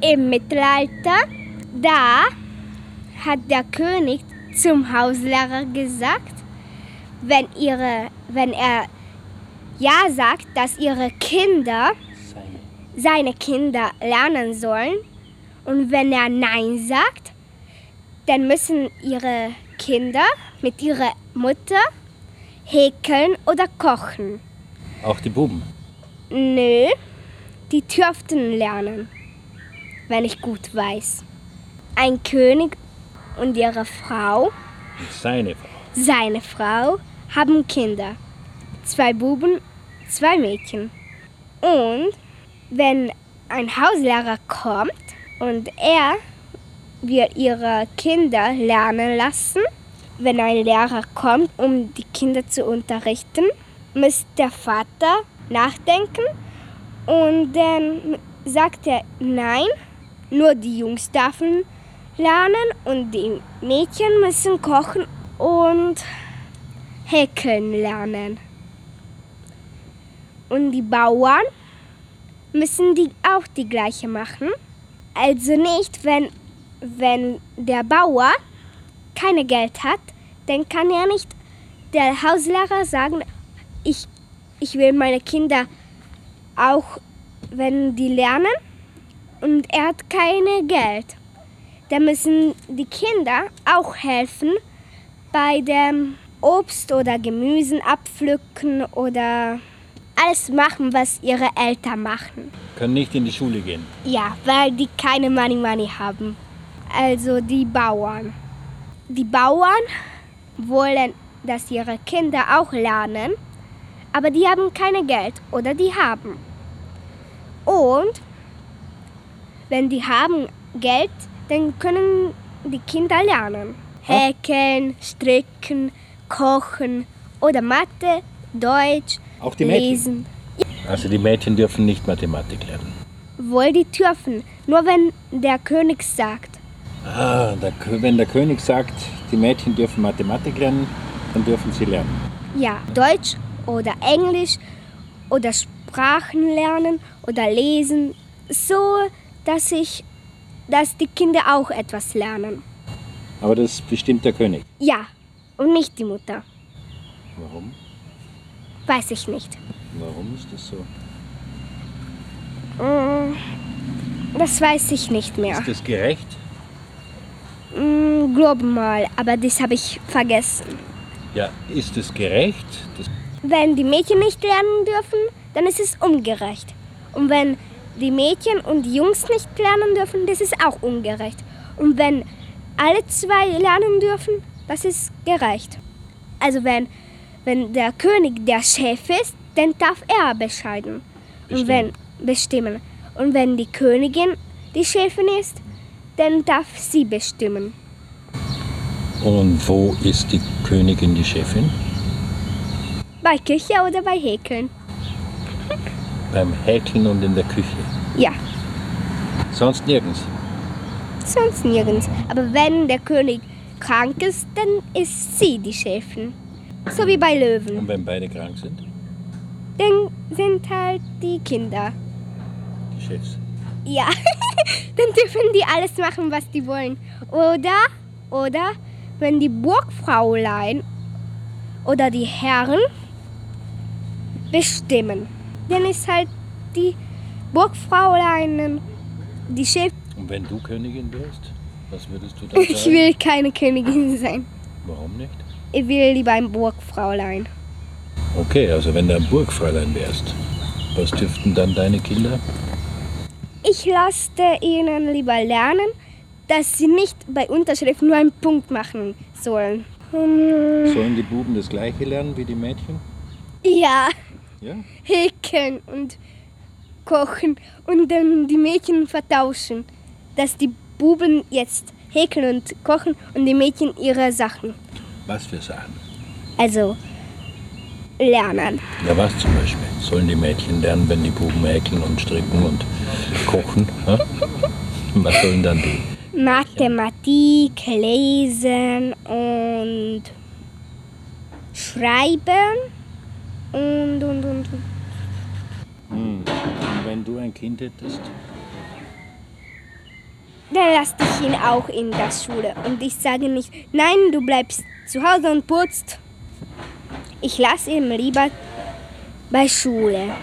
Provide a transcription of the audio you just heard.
im Mittelalter, da hat der König zum Hauslehrer gesagt, wenn, ihre, wenn er ja sagt, dass ihre Kinder, seine Kinder lernen sollen, und wenn er Nein sagt, dann müssen ihre Kinder mit ihrer Mutter häkeln oder kochen. Auch die Buben. Nö, die dürften lernen, wenn ich gut weiß. Ein König und ihre Frau, Seine Frau. seine Frau, haben Kinder. Zwei Buben, zwei Mädchen. Und wenn ein Hauslehrer kommt und er wird ihre Kinder lernen lassen, wenn ein Lehrer kommt, um die Kinder zu unterrichten, muss der Vater nachdenken und dann sagt er nein, nur die Jungs dürfen lernen und die Mädchen müssen kochen und häkeln lernen. Und die Bauern müssen die auch die gleiche machen. Also nicht, wenn, wenn der Bauer keine Geld hat, dann kann er nicht der Hauslehrer sagen, ich, ich will meine Kinder auch, wenn die lernen und er hat keine Geld. Dann müssen die Kinder auch helfen bei dem Obst oder Gemüsen abpflücken oder alles machen, was ihre Eltern machen. Können nicht in die Schule gehen. Ja, weil die keine Money Money haben. Also die Bauern. Die Bauern wollen, dass ihre Kinder auch lernen, aber die haben keine Geld oder die haben. Und wenn die haben Geld, dann können die Kinder lernen. Häkeln, stricken, kochen oder Mathe, Deutsch, Auch die Mädchen. lesen. Also die Mädchen dürfen nicht Mathematik lernen. Wohl die dürfen, nur wenn der König sagt. Ah, der, Kö- wenn der König sagt, die Mädchen dürfen Mathematik lernen, dann dürfen sie lernen. Ja, Deutsch oder Englisch oder Sprachen lernen oder lesen, so dass ich, dass die Kinder auch etwas lernen. Aber das bestimmt der König. Ja, und nicht die Mutter. Warum? Weiß ich nicht. Warum ist das so? Mm, Das weiß ich nicht mehr. Ist das gerecht? Mm, Glaube mal, aber das habe ich vergessen. Ja, ist es gerecht? Das, Wenn die Mädchen nicht lernen dürfen, dann ist es ungerecht. Und wenn die Mädchen und die Jungs nicht lernen dürfen, das ist auch ungerecht. Und wenn alle zwei lernen dürfen, das ist gerecht. Also wenn, wenn der König der Chef ist, dann darf er bescheiden. Und wenn bestimmen. Und wenn die Königin die Chefin ist, dann darf sie bestimmen. und wo ist die Königin die Chefin? Bei Küche oder bei Häkeln? Beim Häkeln und in der Küche. Ja. Sonst nirgends. sonst nirgends. Aber wenn der König krank ist, dann ist sie die Chefin. So wie bei Löwen. Und wenn beide krank sind? Dann sind halt die Kinder. Die Chefs. Ja, dann dürfen die alles machen, was die wollen. Oder, oder wenn die Burgfräulein oder die Herren bestimmen, dann ist halt die Burgfräulein die Chef. Und wenn du Königin wärst, was würdest du dann sagen? Ich will keine Königin sein. Warum nicht? Ich will lieber ein Burgfräulein. Okay, also wenn du ein Burgfräulein wärst, was dürften dann deine Kinder? Ich lasse ihnen lieber lernen, dass sie nicht bei Unterschrift nur einen Punkt machen sollen. Sollen die Buben das gleiche lernen wie die Mädchen? Ja, Ja? häkeln und kochen und dann die Mädchen vertauschen. Dass die Buben jetzt häkeln und kochen und die Mädchen ihre Sachen. Was für Sachen? Also lernen. Ja, was zum Beispiel? Sollen die Mädchen lernen, wenn die Buben häkeln und stricken und kochen? Was sollen dann die? Mathematik, Lesen und Schreiben und, und, und. Hm. Und wenn du ein Kind hättest, dann lasse ich ihn auch in der Schule. Und ich sage nicht, nein, du bleibst zu Hause und putzt. Ich lasse ihn lieber bei Schule.